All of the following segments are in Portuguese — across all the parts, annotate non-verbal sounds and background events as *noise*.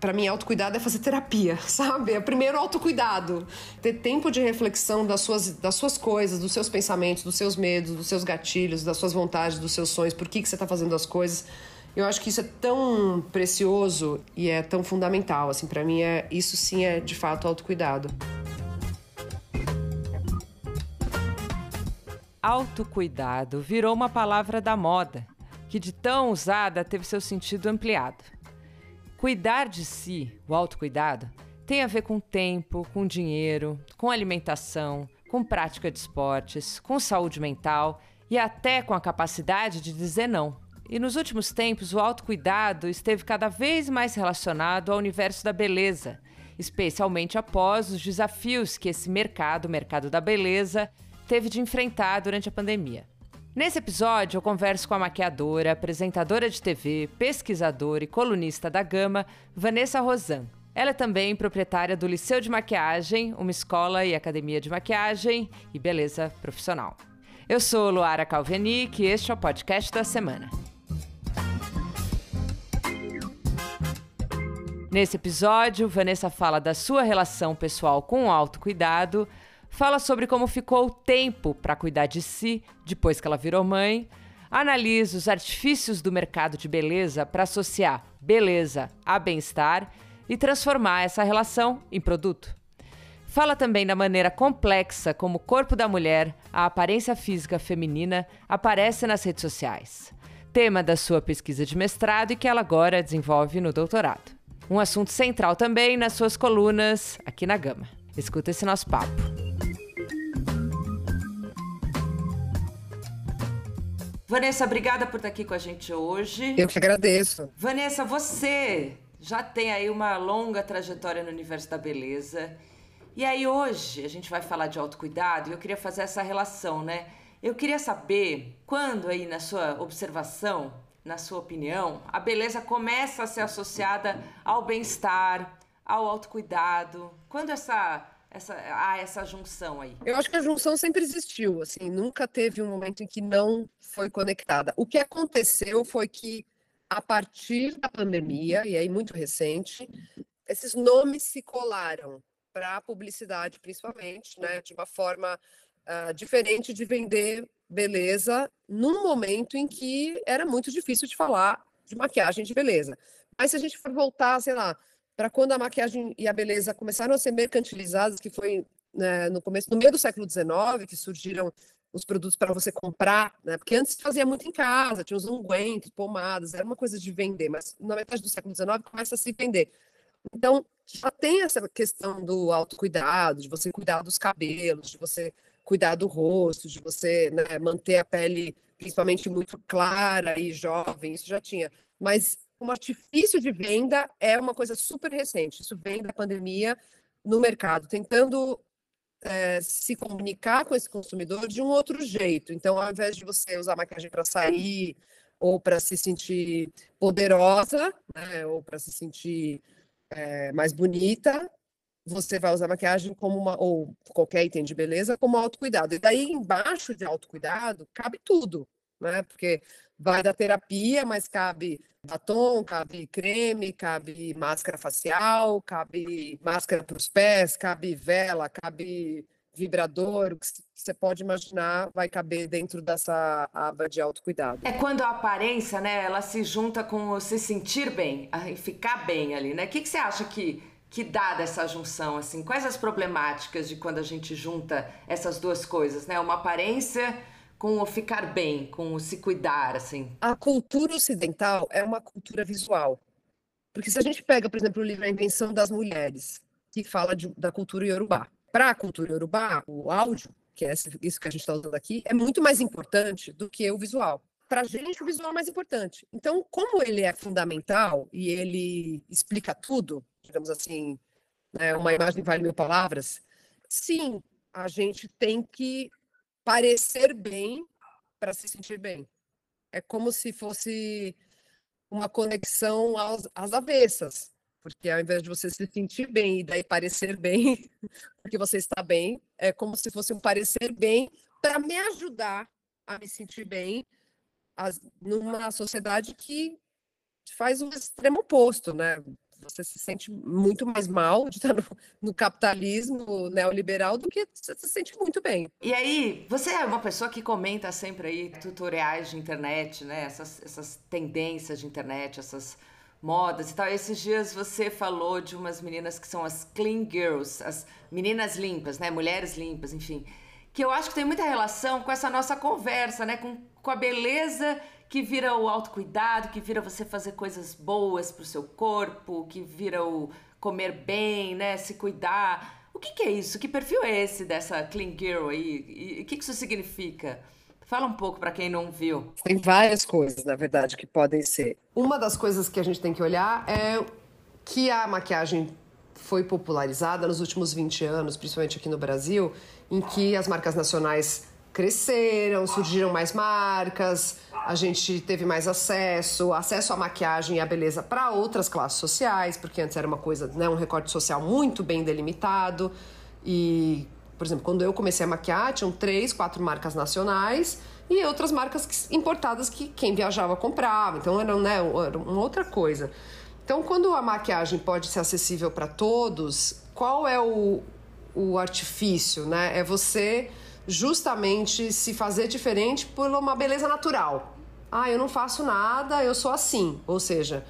para mim, autocuidado é fazer terapia, *laughs* sabe? É primeiro autocuidado. Ter tempo de reflexão das suas, das suas coisas, dos seus pensamentos, dos seus medos, dos seus gatilhos, das suas vontades, dos seus sonhos, por que, que você está fazendo as coisas. Eu acho que isso é tão precioso e é tão fundamental. Assim, para mim, é, isso sim é de fato autocuidado. Autocuidado virou uma palavra da moda, que de tão usada teve seu sentido ampliado. Cuidar de si, o autocuidado, tem a ver com tempo, com dinheiro, com alimentação, com prática de esportes, com saúde mental e até com a capacidade de dizer não. E nos últimos tempos, o autocuidado esteve cada vez mais relacionado ao universo da beleza, especialmente após os desafios que esse mercado, o mercado da beleza, teve de enfrentar durante a pandemia. Nesse episódio, eu converso com a maquiadora, apresentadora de TV, pesquisadora e colunista da Gama, Vanessa Rosan. Ela é também proprietária do Liceu de Maquiagem, uma escola e academia de maquiagem e beleza profissional. Eu sou Luara Calvenic e este é o podcast da semana. Nesse episódio, Vanessa fala da sua relação pessoal com o autocuidado, fala sobre como ficou o tempo para cuidar de si depois que ela virou mãe, analisa os artifícios do mercado de beleza para associar beleza a bem-estar e transformar essa relação em produto. Fala também da maneira complexa como o corpo da mulher, a aparência física feminina, aparece nas redes sociais. Tema da sua pesquisa de mestrado e que ela agora desenvolve no doutorado. Um assunto central também nas suas colunas aqui na Gama. Escuta esse nosso papo. Vanessa, obrigada por estar aqui com a gente hoje. Eu que agradeço. Vanessa, você já tem aí uma longa trajetória no universo da beleza. E aí hoje a gente vai falar de autocuidado e eu queria fazer essa relação, né? Eu queria saber quando aí na sua observação, na sua opinião, a beleza começa a ser associada ao bem-estar, ao autocuidado. Quando essa essa, ah, essa junção aí? Eu acho que a junção sempre existiu, assim, nunca teve um momento em que não foi conectada. O que aconteceu foi que, a partir da pandemia, e aí muito recente, esses nomes se colaram para a publicidade, principalmente, né, de uma forma uh, diferente de vender beleza num momento em que era muito difícil de falar de maquiagem de beleza. Mas se a gente for voltar, sei lá, para quando a maquiagem e a beleza começaram a ser mercantilizadas, que foi né, no começo, no meio do século XIX, que surgiram os produtos para você comprar, né? Porque antes fazia muito em casa, tinha os ungüentos, pomadas, era uma coisa de vender, mas na metade do século XIX começa a se vender. Então, já tem essa questão do autocuidado, de você cuidar dos cabelos, de você cuidar do rosto, de você né, manter a pele principalmente muito clara e jovem, isso já tinha. Mas um artifício de venda é uma coisa super recente. Isso vem da pandemia no mercado, tentando é, se comunicar com esse consumidor de um outro jeito. Então, ao invés de você usar maquiagem para sair ou para se sentir poderosa, né, ou para se sentir é, mais bonita, você vai usar maquiagem como uma, ou qualquer item de beleza, como autocuidado. E daí, embaixo de autocuidado, cabe tudo, né? Porque vai da terapia, mas cabe batom, cabe creme, cabe máscara facial, cabe máscara para os pés, cabe vela, cabe vibrador, o que você pode imaginar vai caber dentro dessa aba de autocuidado. É quando a aparência, né, ela se junta com o se sentir bem, ficar bem ali, né? O que, que você acha que que dá dessa junção, assim? Quais as problemáticas de quando a gente junta essas duas coisas, né? Uma aparência com o ficar bem, com o se cuidar, assim? A cultura ocidental é uma cultura visual. Porque se a gente pega, por exemplo, o livro A Invenção das Mulheres, que fala de, da cultura iorubá. Para a cultura iorubá, o áudio, que é isso que a gente está usando aqui, é muito mais importante do que o visual. Para a gente, o visual é mais importante. Então, como ele é fundamental e ele explica tudo, digamos assim, né, uma imagem vale mil palavras, sim, a gente tem que parecer bem para se sentir bem. É como se fosse uma conexão às, às avessas, porque ao invés de você se sentir bem e daí parecer bem, *laughs* porque você está bem, é como se fosse um parecer bem para me ajudar a me sentir bem as, numa sociedade que faz o extremo oposto, né? Você se sente muito mais mal de estar no, no capitalismo neoliberal do que você se sente muito bem. E aí, você é uma pessoa que comenta sempre aí tutoriais de internet, né? Essas, essas tendências de internet, essas modas e tal. Esses dias você falou de umas meninas que são as clean girls, as meninas limpas, né? Mulheres limpas, enfim. Que eu acho que tem muita relação com essa nossa conversa, né? Com, com a beleza que vira o autocuidado, que vira você fazer coisas boas pro seu corpo, que vira o comer bem, né? Se cuidar. O que, que é isso? Que perfil é esse dessa clean girl aí? E o que, que isso significa? Fala um pouco para quem não viu. Tem várias coisas, na verdade, que podem ser. Uma das coisas que a gente tem que olhar é que a maquiagem foi popularizada nos últimos 20 anos, principalmente aqui no Brasil, em que as marcas nacionais cresceram, surgiram mais marcas, a gente teve mais acesso, acesso à maquiagem e à beleza para outras classes sociais, porque antes era uma coisa, né, um recorte social muito bem delimitado e por exemplo, quando eu comecei a maquiar, tinham três, quatro marcas nacionais e outras marcas importadas que quem viajava comprava. Então era, né, era uma outra coisa. Então, quando a maquiagem pode ser acessível para todos, qual é o, o artifício? Né? É você justamente se fazer diferente por uma beleza natural. Ah, eu não faço nada, eu sou assim. Ou seja,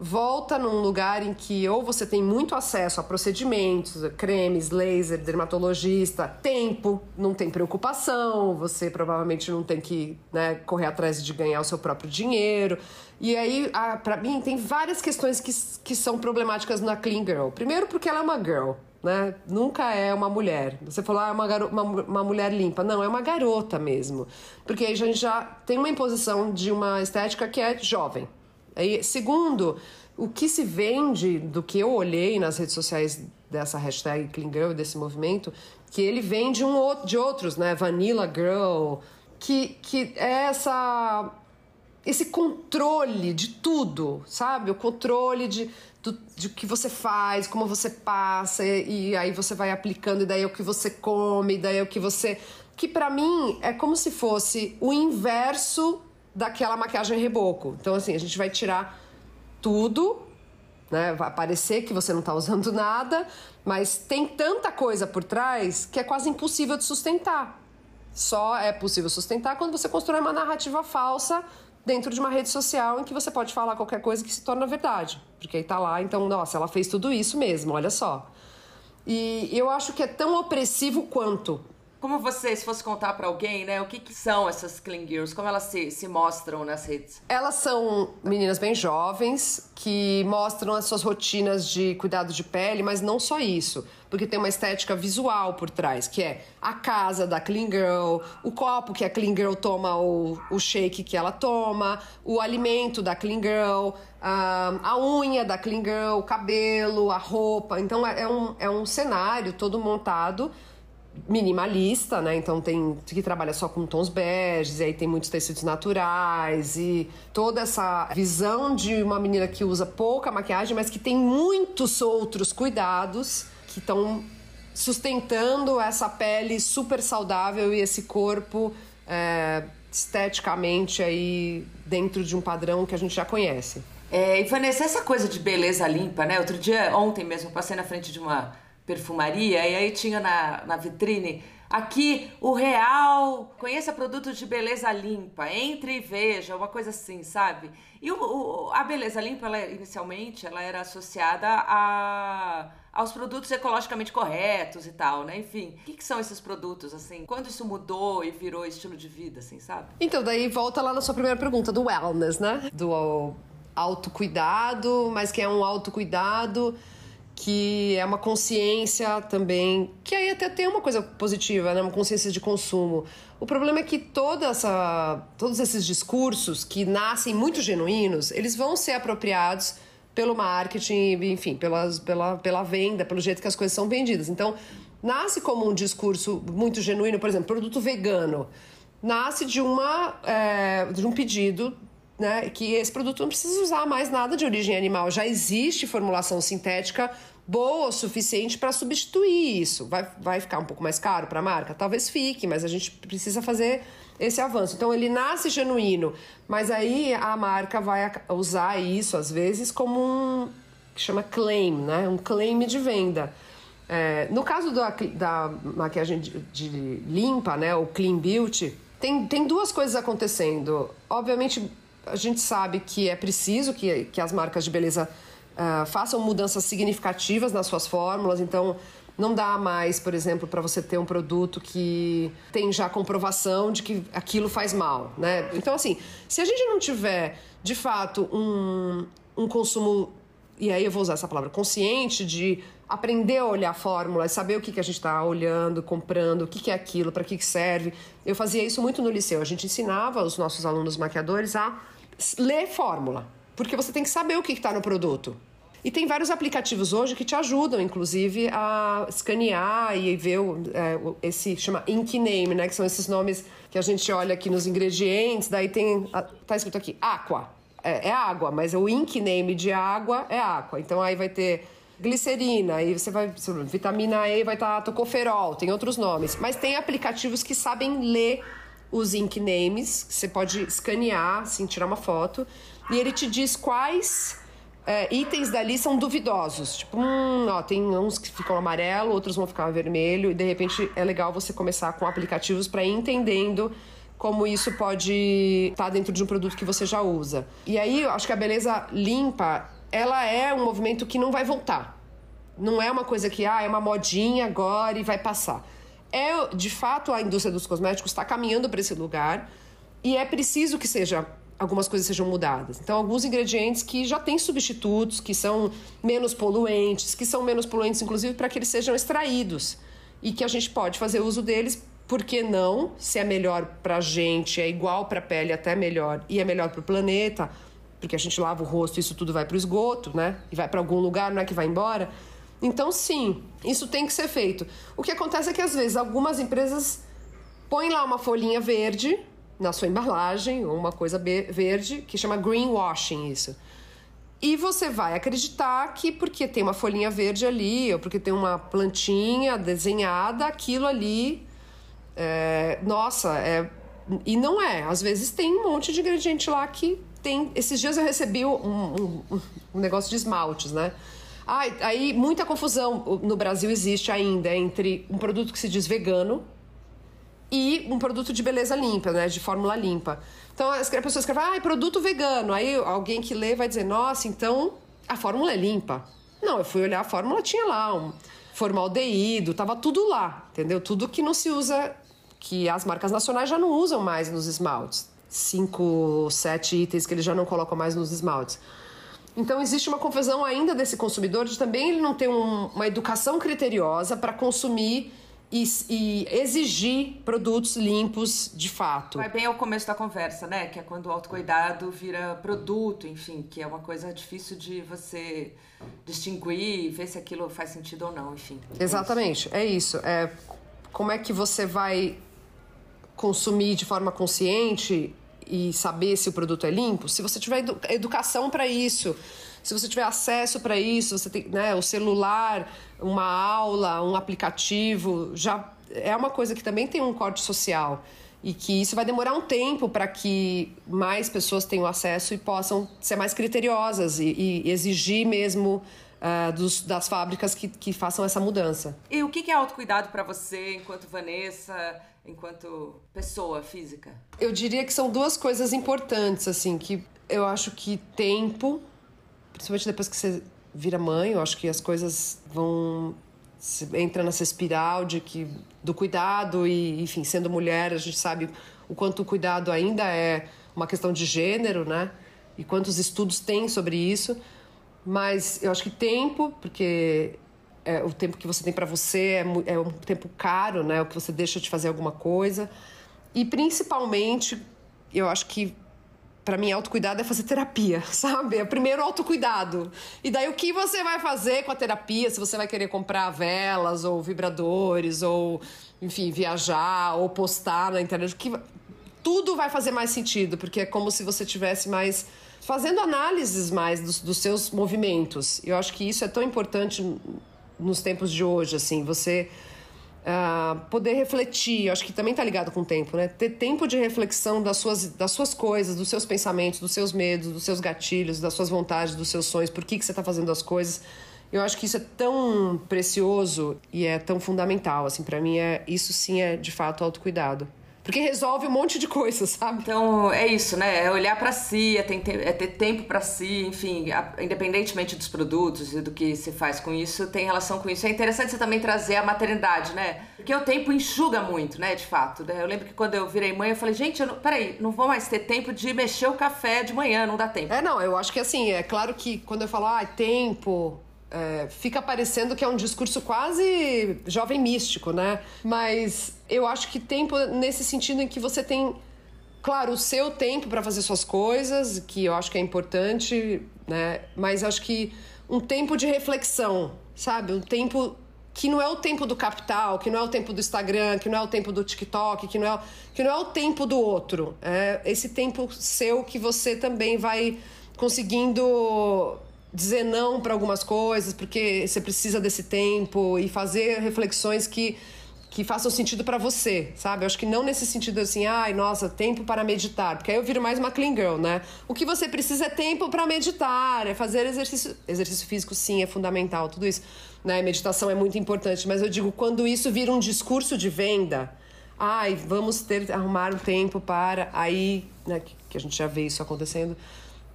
volta num lugar em que ou você tem muito acesso a procedimentos, cremes, laser, dermatologista, tempo, não tem preocupação, você provavelmente não tem que né, correr atrás de ganhar o seu próprio dinheiro. E aí, para mim, tem várias questões que, que são problemáticas na Clean Girl. Primeiro, porque ela é uma girl. Né? Nunca é uma mulher. Você falou, ah, é uma, uma, uma, mulher limpa. Não, é uma garota mesmo. Porque a gente já tem uma imposição de uma estética que é jovem. Aí, segundo, o que se vende do que eu olhei nas redes sociais dessa hashtag Clean Girl, desse movimento, que ele vem de, um, de outros, né? Vanilla Girl, que, que é essa esse controle de tudo, sabe? O controle de, do, de que você faz, como você passa, e, e aí você vai aplicando, e daí é o que você come, e daí é o que você. Que para mim é como se fosse o inverso daquela maquiagem reboco. Então, assim, a gente vai tirar tudo, né? Vai parecer que você não está usando nada, mas tem tanta coisa por trás que é quase impossível de sustentar. Só é possível sustentar quando você constrói uma narrativa falsa dentro de uma rede social em que você pode falar qualquer coisa que se torna verdade. Porque aí tá lá, então, nossa, ela fez tudo isso mesmo, olha só. E eu acho que é tão opressivo quanto como você, se fosse contar para alguém, né, o que, que, são essas clean girls? Como elas se, se mostram nas redes? Elas são meninas bem jovens que mostram as suas rotinas de cuidado de pele, mas não só isso, porque tem uma estética visual por trás, que é a casa da clean girl, o copo que a clean girl toma, o, o shake que ela toma, o alimento da clean girl, a, a unha da clean girl, o cabelo, a roupa. Então é, é um, é um cenário todo montado minimalista, né? Então tem que trabalha só com tons beges, e aí tem muitos tecidos naturais e toda essa visão de uma menina que usa pouca maquiagem, mas que tem muitos outros cuidados que estão sustentando essa pele super saudável e esse corpo é, esteticamente aí dentro de um padrão que a gente já conhece. É, e Vanessa, essa coisa de beleza limpa, né? Outro dia, ontem mesmo, passei na frente de uma perfumaria, e aí tinha na, na vitrine aqui o real, conheça produtos de beleza limpa, entre e veja, uma coisa assim, sabe? E o, o, a beleza limpa, ela, inicialmente, ela era associada a, aos produtos ecologicamente corretos e tal, né? Enfim, o que, que, são esses produtos, assim? Quando isso mudou e virou estilo de vida, assim, sabe? Então, daí volta lá na sua primeira pergunta, do wellness, né? Do autocuidado, mas que é um autocuidado que é uma consciência também, que aí até tem uma coisa positiva, né? uma consciência de consumo. O problema é que toda essa, todos esses discursos que nascem muito genuínos, eles vão ser apropriados pelo marketing, enfim, pelas, pela, pela venda, pelo jeito que as coisas são vendidas. Então, nasce como um discurso muito genuíno, por exemplo, produto vegano. Nasce de, uma, é, de um pedido né, que esse produto não precisa usar mais nada de origem animal. Já existe formulação sintética boa o suficiente para substituir isso. Vai, vai ficar um pouco mais caro para a marca? Talvez fique, mas a gente precisa fazer esse avanço. Então ele nasce genuíno, mas aí a marca vai usar isso às vezes como um, que chama claim, né? Um claim de venda. É, no caso da, da maquiagem de, de, limpa, né? O clean beauty, tem, tem duas coisas acontecendo. Obviamente, a gente sabe que é preciso que, que as marcas de beleza uh, façam mudanças significativas nas suas fórmulas. Então, não dá mais, por exemplo, para você ter um produto que tem já comprovação de que aquilo faz mal, né? Então, assim, se a gente não tiver, de fato, um, um consumo, e aí eu vou usar essa palavra, consciente de aprender a olhar a fórmula, saber o que, que a gente está olhando, comprando, o que, que é aquilo, para que, que serve. Eu fazia isso muito no liceu. A gente ensinava os nossos alunos maquiadores a ler fórmula, porque você tem que saber o que está no produto. E tem vários aplicativos hoje que te ajudam, inclusive, a escanear e ver o, é, esse chama ink name, né? Que são esses nomes que a gente olha aqui nos ingredientes. Daí tem tá escrito aqui aqua, é, é água, mas o ink name de água é aqua. Então aí vai ter glicerina, aí você vai vitamina E vai estar tá tocoferol, tem outros nomes, mas tem aplicativos que sabem ler os ink names, você pode escanear, assim, tirar uma foto, e ele te diz quais é, itens dali são duvidosos. Tipo, hum, ó, tem uns que ficam amarelo, outros vão ficar vermelho, e de repente é legal você começar com aplicativos para ir entendendo como isso pode estar tá dentro de um produto que você já usa. E aí, eu acho que a beleza limpa, ela é um movimento que não vai voltar. Não é uma coisa que, ah, é uma modinha agora e vai passar. É, de fato, a indústria dos cosméticos está caminhando para esse lugar e é preciso que seja algumas coisas sejam mudadas. Então, alguns ingredientes que já têm substitutos, que são menos poluentes, que são menos poluentes, inclusive, para que eles sejam extraídos. E que a gente pode fazer uso deles, por que não? Se é melhor para a gente, é igual para a pele, até melhor, e é melhor para o planeta, porque a gente lava o rosto, isso tudo vai para o esgoto, né? E vai para algum lugar, não é que vai embora. Então, sim, isso tem que ser feito. O que acontece é que, às vezes, algumas empresas põem lá uma folhinha verde na sua embalagem, uma coisa verde, que chama greenwashing isso. E você vai acreditar que porque tem uma folhinha verde ali, ou porque tem uma plantinha desenhada, aquilo ali. É, nossa, é. E não é. Às vezes tem um monte de ingrediente lá que tem. Esses dias eu recebi um, um, um negócio de esmaltes, né? Ah, aí muita confusão no Brasil existe ainda entre um produto que se diz vegano, e um produto de beleza limpa, né? De fórmula limpa. Então a pessoa escreve, ah, é produto vegano. Aí alguém que lê vai dizer, nossa, então a fórmula é limpa. Não, eu fui olhar a fórmula, tinha lá um formaldeído, tava tudo lá, entendeu? Tudo que não se usa, que as marcas nacionais já não usam mais nos esmaltes. Cinco, sete itens que eles já não colocam mais nos esmaltes. Então existe uma confusão ainda desse consumidor de também ele não ter um, uma educação criteriosa para consumir e, e, exigir produtos limpos de fato. Vai bem ao começo da conversa, né? Que é quando o autocuidado vira produto, enfim, que é uma coisa difícil de você distinguir, ver se aquilo faz sentido ou não, enfim. Exatamente, é isso. É, como é que você vai consumir de forma consciente e saber se o produto é limpo? Se você tiver educação para isso se você tiver acesso para isso, você tem né, o celular, uma aula, um aplicativo, já é uma coisa que também tem um corte social e que isso vai demorar um tempo para que mais pessoas tenham acesso e possam ser mais criteriosas e, e exigir mesmo uh, dos, das fábricas que, que façam essa mudança. E o que é autocuidado para você, enquanto Vanessa, enquanto pessoa física? Eu diria que são duas coisas importantes, assim, que eu acho que tempo principalmente depois que você vira mãe, eu acho que as coisas vão entra nessa espiral de que do cuidado e, enfim, sendo mulher, a gente sabe o quanto o cuidado ainda é uma questão de gênero, né? E quantos estudos tem sobre isso. Mas eu acho que tempo, porque é, o tempo que você tem para você é, é um tempo caro, né? O que você deixa de fazer alguma coisa. E principalmente, eu acho que para mim, autocuidado é fazer terapia, *laughs* sabe? É primeiro autocuidado. E daí, o que você vai fazer com a terapia? Se você vai querer comprar velas ou vibradores, ou, enfim, viajar, ou postar na internet, que... tudo vai fazer mais sentido, porque é como se você tivesse mais. fazendo análises mais dos, dos seus movimentos. Eu acho que isso é tão importante nos tempos de hoje, assim, você. Uh, poder refletir, acho que também está ligado com o tempo, né? Ter tempo de reflexão das suas, das suas coisas, dos seus pensamentos, dos seus medos, dos seus gatilhos, das suas vontades, dos seus sonhos, por que, que você está fazendo as coisas. Eu acho que isso é tão precioso e é tão fundamental, assim, para mim é isso sim é de fato autocuidado. Porque resolve um monte de coisas, sabe? Então, é isso, né? É olhar para si, é ter, é ter tempo para si, enfim, independentemente dos produtos e do que se faz com isso, tem relação com isso. É interessante você também trazer a maternidade, né? Porque o tempo enxuga muito, né, de fato. Né? Eu lembro que quando eu virei mãe, eu falei, gente, eu não, peraí, não vou mais ter tempo de mexer o café de manhã, não dá tempo. É, não, eu acho que assim, é claro que quando eu falo, ah, tempo, é, fica parecendo que é um discurso quase jovem místico, né? Mas eu acho que tempo nesse sentido em que você tem, claro, o seu tempo para fazer suas coisas, que eu acho que é importante, né? Mas acho que um tempo de reflexão, sabe? Um tempo que não é o tempo do capital, que não é o tempo do Instagram, que não é o tempo do TikTok, que não é, que não é o tempo do outro. É esse tempo seu que você também vai conseguindo dizer não para algumas coisas, porque você precisa desse tempo e fazer reflexões que que façam sentido para você, sabe? Eu acho que não nesse sentido assim, ai, nossa, tempo para meditar, porque aí eu viro mais uma clean girl, né? O que você precisa é tempo para meditar, é fazer exercício, exercício físico sim, é fundamental, tudo isso, né? Meditação é muito importante, mas eu digo quando isso vira um discurso de venda, ai, vamos ter arrumar um tempo para aí, né, que a gente já vê isso acontecendo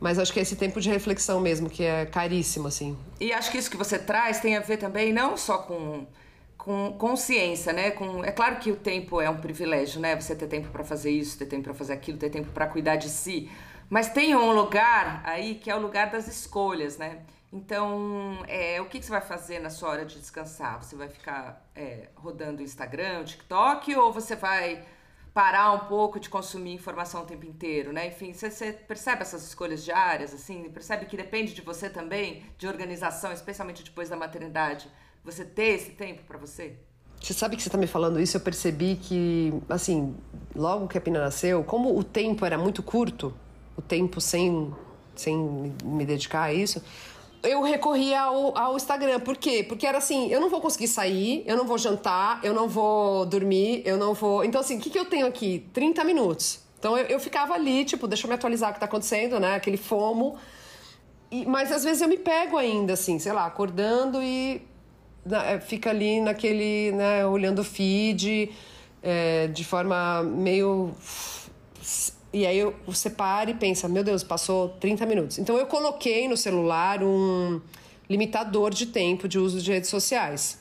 mas acho que é esse tempo de reflexão mesmo, que é caríssimo, assim. E acho que isso que você traz tem a ver também não só com, com consciência, né? Com, é claro que o tempo é um privilégio, né? Você ter tempo para fazer isso, ter tempo para fazer aquilo, ter tempo para cuidar de si. Mas tem um lugar aí que é o lugar das escolhas, né? Então, é, o que, que você vai fazer na sua hora de descansar? Você vai ficar é, rodando o Instagram, TikTok, ou você vai parar um pouco de consumir informação o tempo inteiro, né? Enfim, você, percebe essas escolhas diárias, assim? Percebe que depende de você também, de organização, especialmente depois da maternidade, você ter esse tempo para você? Você sabe que você está me falando isso, eu percebi que, assim, logo que a Pina nasceu, como o tempo era muito curto, o tempo sem, sem me dedicar a isso, eu recorri ao, ao Instagram. Por quê? Porque era assim, eu não vou conseguir sair, eu não vou jantar, eu não vou dormir, eu não vou. Então, assim, o que, que eu tenho aqui? 30 minutos. Então eu, eu ficava ali, tipo, deixa eu me atualizar o que tá acontecendo, né? Aquele fomo. E, mas às vezes eu me pego ainda, assim, sei lá, acordando e né, fica ali naquele, né, olhando o feed é, de forma meio e aí você para e pensa, meu Deus, passou 30 minutos. Então eu coloquei no celular um limitador de tempo de uso de redes sociais.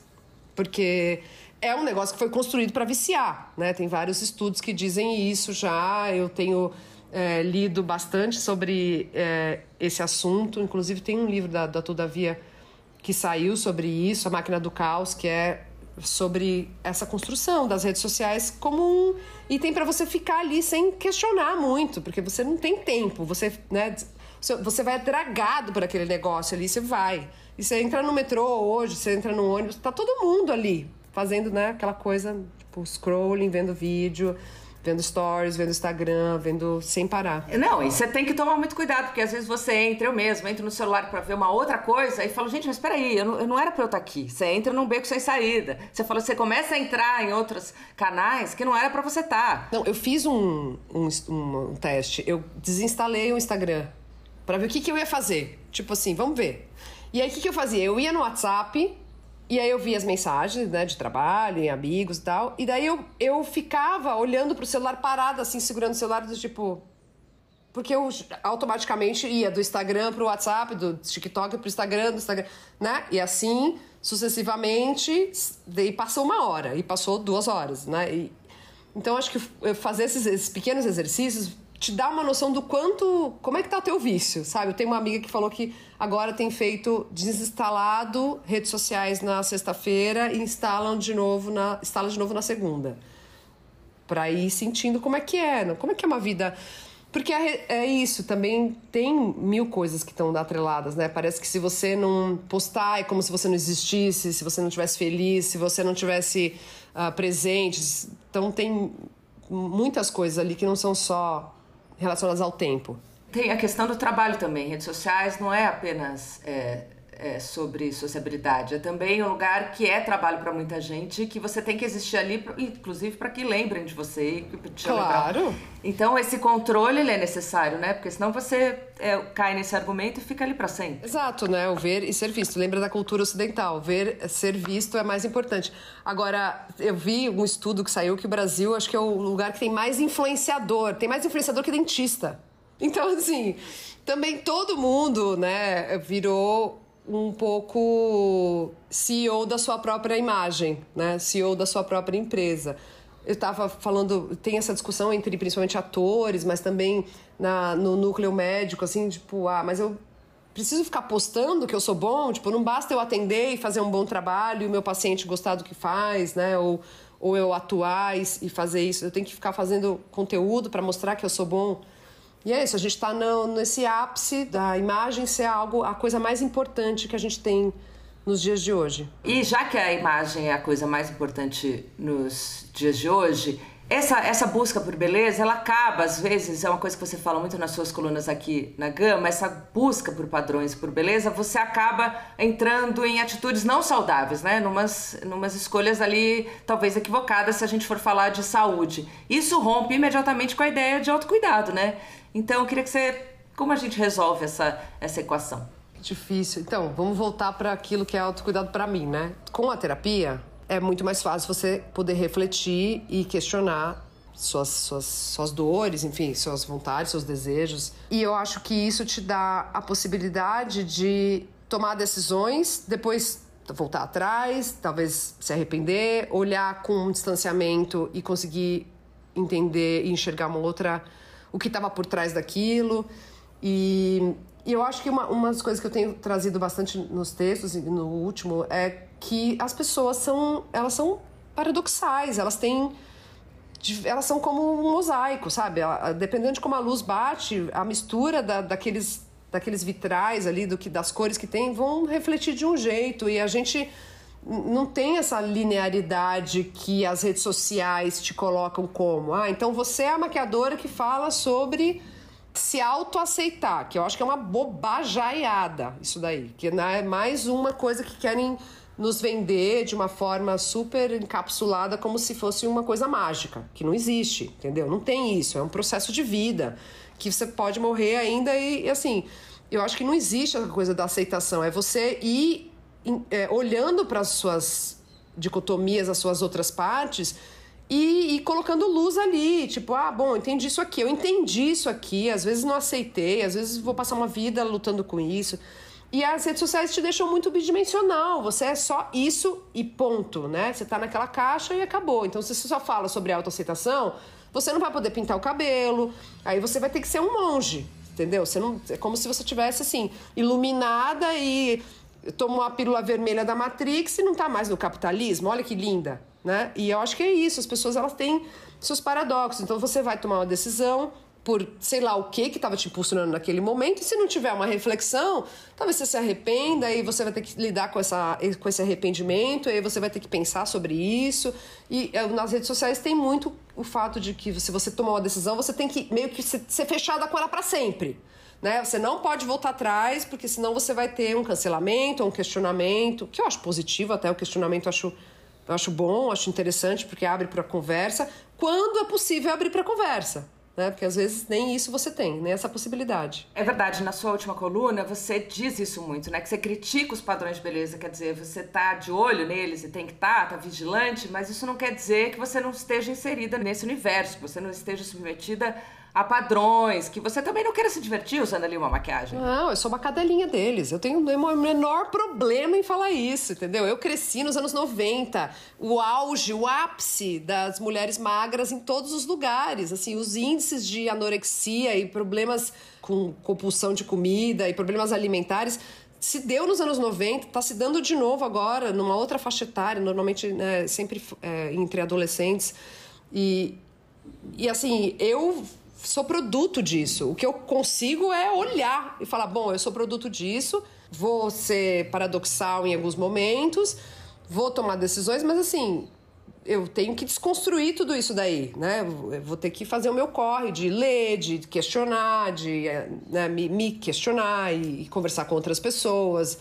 Porque é um negócio que foi construído para viciar, né? Tem vários estudos que dizem isso já. Eu tenho é, lido bastante sobre é, esse assunto. Inclusive tem um livro da, da Todavia que saiu sobre isso, A Máquina do Caos, que é sobre essa construção das redes sociais como um item para você ficar ali sem questionar muito, porque você não tem tempo, você, né, você vai dragado por aquele negócio ali, você vai. E você entra no metrô hoje, você entra no ônibus, tá todo mundo ali fazendo, né, aquela coisa, tipo, scrolling, vendo vídeo, vendo stories, vendo Instagram, vendo sem parar. Não, e você tem que tomar muito cuidado, porque às vezes você entra, eu mesmo, entro no celular para ver uma outra coisa e falo, gente, mas peraí, eu não, eu não era pra eu estar aqui. Você entra num beco sem saída. Você fala, você começa a entrar em outros canais que não era para você estar. Não, eu fiz um, um, um, um teste, eu desinstalei o Instagram para ver o que, que eu ia fazer. Tipo assim, vamos ver. E aí o que, que eu fazia? Eu ia no WhatsApp e aí eu vi as mensagens, né, de trabalho, em amigos e tal. E daí eu, eu ficava olhando pro celular parada, assim, segurando o celular, do tipo. Porque eu automaticamente ia do Instagram pro WhatsApp, do TikTok pro Instagram, do Instagram, né? E assim, sucessivamente, daí passou uma hora, e passou duas horas, né? E, então acho que fazer esses, esses pequenos exercícios te dá uma noção do quanto. Como é que tá o teu vício, sabe? Eu tenho uma amiga que falou que agora tem feito desinstalado redes sociais na sexta-feira e instalam de novo na, instala de novo na segunda. Pra ir sentindo como é que é, como é que é uma vida. Porque é, é isso, também tem mil coisas que estão atreladas, né? Parece que se você não postar é como se você não existisse, se você não tivesse feliz, se você não tivesse uh, presente. Então tem muitas coisas ali que não são só relacionadas ao tempo. Tem a questão do trabalho também. Redes sociais não é apenas é, é, sobre sociabilidade. É também um lugar que é trabalho para muita gente, que você tem que existir ali, inclusive para que lembrem de você. claro. Lembrar. Então esse controle ele é necessário, né? Porque senão você é, cai nesse argumento e fica ali para sempre. Exato, né? O ver e ser visto. Lembra da cultura ocidental? Ver, ser visto é mais importante. Agora, eu vi um estudo que saiu que o Brasil acho que é o lugar que tem mais influenciador, tem mais influenciador que dentista. Então, assim, também todo mundo, né, virou um pouco CEO da sua própria imagem, né? CEO da sua própria empresa. Eu estava falando, tem essa discussão entre principalmente atores, mas também na, no núcleo médico, assim, tipo, ah, mas eu preciso ficar postando que eu sou bom, tipo, não basta eu atender e fazer um bom trabalho e o meu paciente gostar do que faz, né? Ou, ou eu atuar e, e fazer isso. Eu tenho que ficar fazendo conteúdo para mostrar que eu sou bom. E é isso, a gente está nesse ápice da imagem ser algo, a coisa mais importante que a gente tem nos dias de hoje. E já que a imagem é a coisa mais importante nos dias de hoje, essa, essa busca por beleza, ela acaba, às vezes, é uma coisa que você fala muito nas suas colunas aqui na Gama, essa busca por padrões, por beleza, você acaba entrando em atitudes não saudáveis, né? Numas, numas escolhas ali, talvez equivocadas, se a gente for falar de saúde. Isso rompe imediatamente com a ideia de autocuidado, né? Então, eu queria que você. Como a gente resolve essa, essa equação? Difícil. Então, vamos voltar para aquilo que é autocuidado para mim, né? Com a terapia, é muito mais fácil você poder refletir e questionar suas, suas, suas dores, enfim, suas vontades, seus desejos. E eu acho que isso te dá a possibilidade de tomar decisões, depois voltar atrás, talvez se arrepender, olhar com um distanciamento e conseguir entender e enxergar uma outra o que estava por trás daquilo. E, e, eu acho que uma, uma das coisas que eu tenho trazido bastante nos textos, no último, é que as pessoas são, elas são paradoxais, elas têm elas são como um mosaico, sabe? Dependendo de como a luz bate, a mistura da, daqueles, daqueles vitrais ali, do que das cores que tem, vão refletir de um jeito. E a gente não tem essa linearidade que as redes sociais te colocam como. Ah, então você é a maquiadora que fala sobre se autoaceitar, que eu acho que é uma bobajaiada isso daí, que é mais uma coisa que querem nos vender de uma forma super encapsulada como se fosse uma coisa mágica, que não existe, entendeu? Não tem isso, é um processo de vida que você pode morrer ainda e, e assim, eu acho que não existe essa coisa da aceitação, é você ir é, olhando para as suas dicotomias, as suas outras partes e, e, colocando luz ali, tipo, ah, bom, entendi isso aqui, eu entendi isso aqui, às vezes não aceitei, às vezes vou passar uma vida lutando com isso. E as redes sociais te deixam muito bidimensional, você é só isso e ponto, né? Você tá naquela caixa e acabou. Então, se você só fala sobre autoaceitação, você não vai poder pintar o cabelo, aí você vai ter que ser um monge, entendeu? Você não, é como se você tivesse assim, iluminada e tomou a pílula vermelha da Matrix e não está mais no capitalismo. Olha que linda, né? E eu acho que é isso. As pessoas elas têm seus paradoxos. Então você vai tomar uma decisão por sei lá o que que estava te impulsionando naquele momento e se não tiver uma reflexão, talvez você se arrependa e você vai ter que lidar com, essa, com esse arrependimento e aí você vai ter que pensar sobre isso. E eh, nas redes sociais tem muito o fato de que se você tomar uma decisão, você tem que meio que ser fechada com ela para sempre né? Você não pode voltar atrás, porque senão você vai ter um cancelamento, um questionamento, que eu acho positivo até o questionamento eu acho eu acho bom, acho interessante porque abre para conversa, quando é possível abrir para conversa. Né? Porque às vezes nem isso você tem, nem essa possibilidade. É verdade, na sua última coluna você diz isso muito, né? Que você critica os padrões de beleza, quer dizer, você tá de olho neles e tem que estar, tá, tá vigilante, mas isso não quer dizer que você não esteja inserida nesse universo, que você não esteja submetida a padrões, que você também não queira se divertir usando ali uma maquiagem. Não, eu sou uma cadelinha deles. Eu tenho o menor problema em falar isso, entendeu? Eu cresci nos anos 90, o auge, o ápice das mulheres magras em todos os lugares. Assim, os índices de anorexia e problemas com compulsão de comida e problemas alimentares se deu nos anos 90, está se dando de novo agora, numa outra faixa etária, normalmente né, sempre é, entre adolescentes. E, e assim, eu sou produto disso. O que eu consigo é olhar e falar: bom, eu sou produto disso, vou ser paradoxal em alguns momentos, vou tomar decisões, mas assim, eu tenho que desconstruir tudo isso daí, né? Eu vou ter que fazer o meu corre de ler, de questionar, de né, me, me, questionar e, conversar com outras pessoas.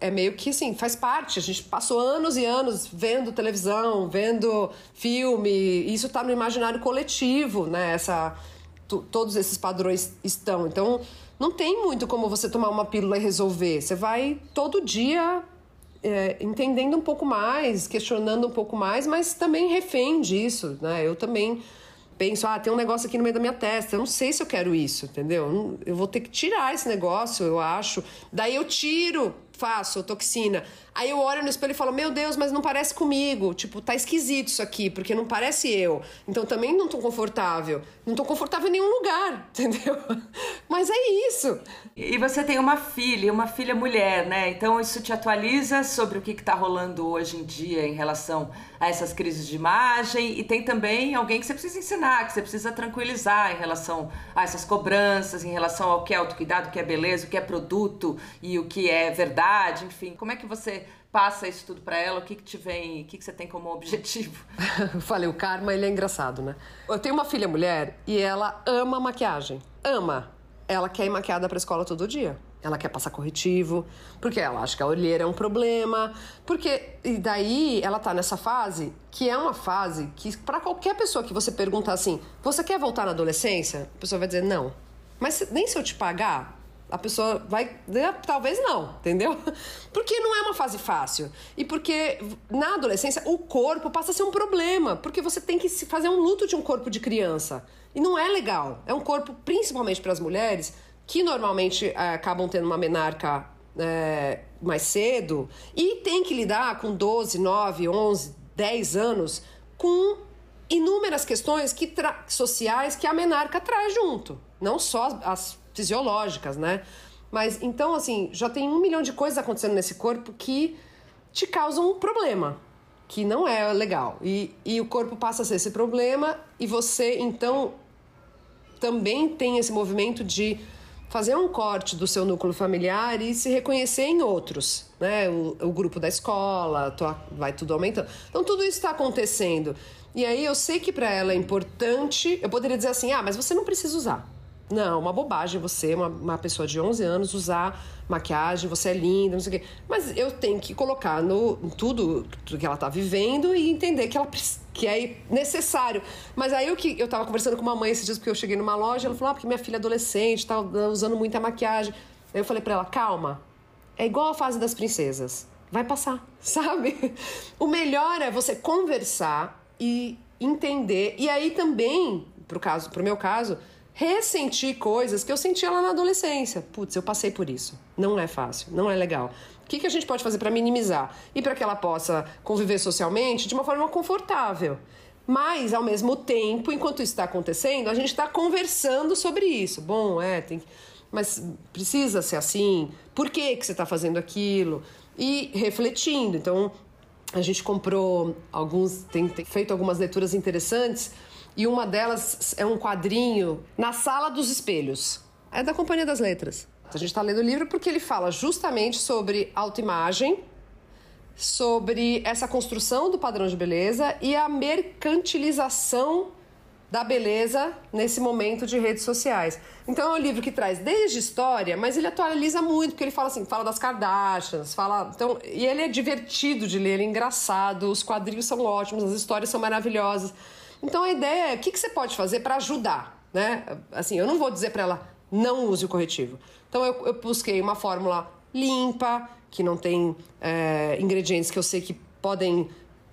É meio que assim, faz parte. A gente passou anos e anos vendo televisão, vendo filme, isso está no imaginário coletivo, né? Essa, todos esses padrões estão. Então, não tem muito como você tomar uma pílula e resolver. Você vai todo dia é, entendendo um pouco mais, questionando um pouco mais, mas também refém disso, né? Eu também penso, ah, tem um negócio aqui no meio da minha testa, eu não sei se eu quero isso, entendeu? Eu vou ter que tirar esse negócio, eu acho. Daí eu tiro faço toxina. Aí eu olho no espelho e falo, meu Deus, mas não parece comigo. Tipo, tá esquisito isso aqui, porque não parece eu. Então também não tô confortável. Não tô confortável em nenhum lugar, *laughs* entendeu? Mas é isso. E você tem uma filha, uma filha mulher, né? Então isso te atualiza sobre o que, que tá rolando hoje em dia em relação a essas crises de imagem. E tem também alguém que você precisa ensinar, que você precisa tranquilizar em relação a essas cobranças, em relação ao que é autocuidado, o que é beleza, o que é produto e o que é verdade enfim. Como é que você passa isso tudo para ela? O que, que te vem, o que, que você tem como objetivo? *laughs* Falei, o karma, ele é engraçado, né? Eu tenho uma filha mulher e ela ama maquiagem. Ama. Ela quer ir maquiada pra escola todo dia. Ela quer passar corretivo, porque ela acha que a olheira é um problema. Porque, e daí ela tá nessa fase, que é uma fase que, para qualquer pessoa que você perguntar assim, você quer voltar na adolescência? A pessoa vai dizer não. Mas nem se eu te pagar, a pessoa vai. Né, talvez não, entendeu? *laughs* Porque não é uma fase fácil. E porque na adolescência o corpo passa a ser um problema. Porque você tem que fazer um luto de um corpo de criança. E não é legal. É um corpo, principalmente para as mulheres, que normalmente é, acabam tendo uma menarca é, mais cedo e tem que lidar com 12, 9, 11, 10 anos com inúmeras questões que sociais que a menarca traz junto. Não só as fisiológicas, né? Mas então, assim, já tem um milhão de coisas acontecendo nesse corpo que te causam um problema, que não é legal. E, e o corpo passa a ser esse problema, e você, então, também tem esse movimento de fazer um corte do seu núcleo familiar e se reconhecer em outros, né? O, o grupo da escola, vai tudo aumentando. Então, tudo isso está acontecendo. E aí, eu sei que para ela é importante. Eu poderia dizer assim: ah, mas você não precisa usar. Não, uma bobagem você, uma, uma pessoa de 11 anos, usar maquiagem, você é linda, não sei o quê. Mas eu tenho que colocar no tudo, tudo que ela tá vivendo e entender que ela que é necessário. Mas aí eu que eu tava conversando com uma mãe esses dias porque eu cheguei numa loja, ela falou: "Ah, porque minha filha é adolescente, tá usando muita maquiagem". Aí eu falei para ela: "Calma. É igual a fase das princesas. Vai passar, *laughs* sabe? O melhor é você conversar e entender. E aí também, pro caso, pro meu caso, ressentir coisas que eu sentia lá na adolescência. Putz, eu passei por isso. Não é fácil, não é legal. O que, que a gente pode fazer para minimizar? E para que ela possa conviver socialmente de uma forma confortável. Mas, ao mesmo tempo, enquanto isso está acontecendo, a gente está conversando sobre isso. Bom, é, tem mas precisa ser assim? Por que, que você está fazendo aquilo? E refletindo. Então, a gente comprou alguns, tem, tem feito algumas leituras interessantes e uma delas é um quadrinho na Sala dos Espelhos. É da Companhia das Letras. A gente está lendo o livro porque ele fala justamente sobre autoimagem, sobre essa construção do padrão de beleza e a mercantilização da beleza nesse momento de redes sociais. Então é um livro que traz desde história, mas ele atualiza muito, porque ele fala assim, fala das Kardashians, fala, então, e ele é divertido de ler, ele é engraçado, os quadrinhos são ótimos, as histórias são maravilhosas. Então a ideia é o que, que você pode fazer para ajudar, né? Assim, eu não vou dizer para ela não use o corretivo. Então eu, eu, busquei uma fórmula limpa, que não tem é, ingredientes que eu sei que podem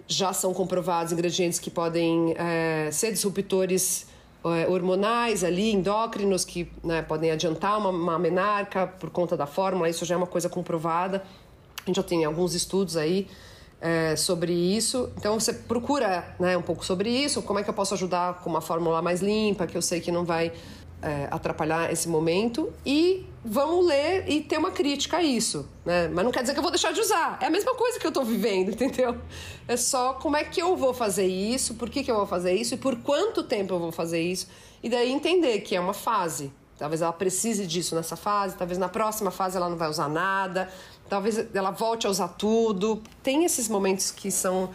já são comprovados ingredientes que podem é, ser disruptores é, hormonais ali, endócrinos, que né, podem adiantar uma, uma menarca por conta da fórmula, isso já é uma coisa comprovada. A gente já tem alguns estudos aí é, sobre isso. Então você procura né, um pouco sobre isso, como é que eu posso ajudar com uma fórmula mais limpa, que eu sei que não vai é, atrapalhar esse momento. E vamos ler e ter uma crítica a isso. Né? Mas não quer dizer que eu vou deixar de usar. É a mesma coisa que eu estou vivendo, *laughs* entendeu? É só como é que eu vou fazer isso, por que, que eu vou fazer isso e por quanto tempo eu vou fazer isso. E daí entender que é uma fase. Talvez ela precise disso nessa fase, talvez na próxima fase ela não vai usar nada talvez ela volte a usar tudo. Tem esses momentos que são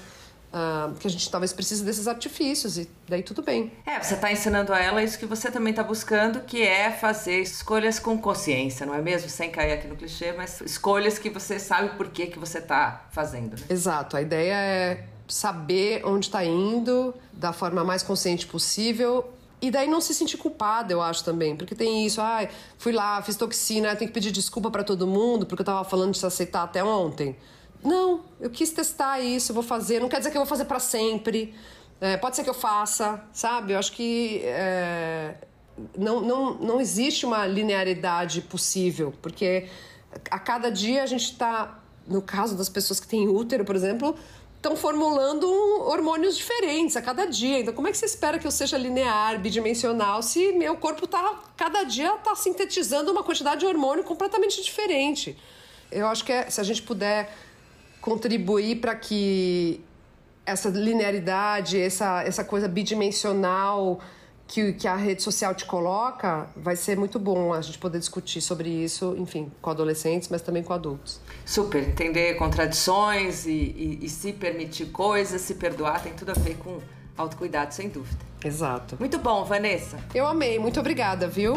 Uh, que a gente talvez precise desses artifícios e daí tudo bem. É, você está ensinando a ela isso que você também está buscando, que é fazer escolhas com consciência, não é mesmo? Sem cair aqui no clichê, mas escolhas que você sabe por que, que você está fazendo. Né? Exato, a ideia é saber onde está indo da forma mais consciente possível e daí não se sentir culpada, eu acho também, porque tem isso, ai, fui lá, fiz toxina, tenho que pedir desculpa para todo mundo porque eu tava falando de se aceitar até ontem. Não, eu quis testar isso, vou fazer. Não quer dizer que eu vou fazer para sempre. É, pode ser que eu faça, sabe? Eu acho que é, não, não, não existe uma linearidade possível, porque a cada dia a gente está, no caso das pessoas que têm útero, por exemplo, estão formulando hormônios diferentes a cada dia. Então, como é que você espera que eu seja linear, bidimensional, se meu corpo tá cada dia está sintetizando uma quantidade de hormônio completamente diferente? Eu acho que é, se a gente puder contribuir para que essa linearidade, essa, essa coisa bidimensional que, que a rede social te coloca, vai ser muito bom a gente poder discutir sobre isso, enfim, com adolescentes, mas também com adultos. Super, entender contradições e, e, e se permitir coisas, se perdoar, tem tudo a ver com autocuidado, sem dúvida. Exato. Muito bom, Vanessa. Eu amei, muito obrigada, viu?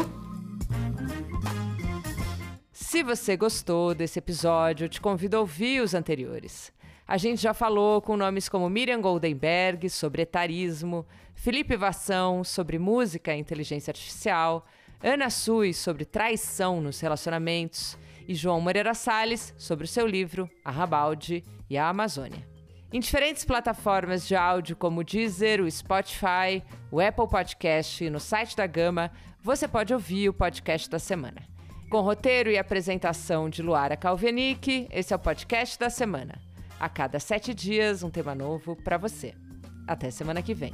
Se você gostou desse episódio, eu te convido a ouvir os anteriores. A gente já falou com nomes como Miriam Goldenberg sobre etarismo, Felipe Vassão sobre música e inteligência artificial, Ana Sui sobre traição nos relacionamentos e João Moreira Salles sobre o seu livro A Rabalde e a Amazônia. Em diferentes plataformas de áudio como o Deezer, o Spotify, o Apple Podcast e no site da Gama, você pode ouvir o podcast da semana. Com roteiro e apresentação de Luara Calvenic, esse é o podcast da semana. A cada sete dias, um tema novo para você. Até semana que vem.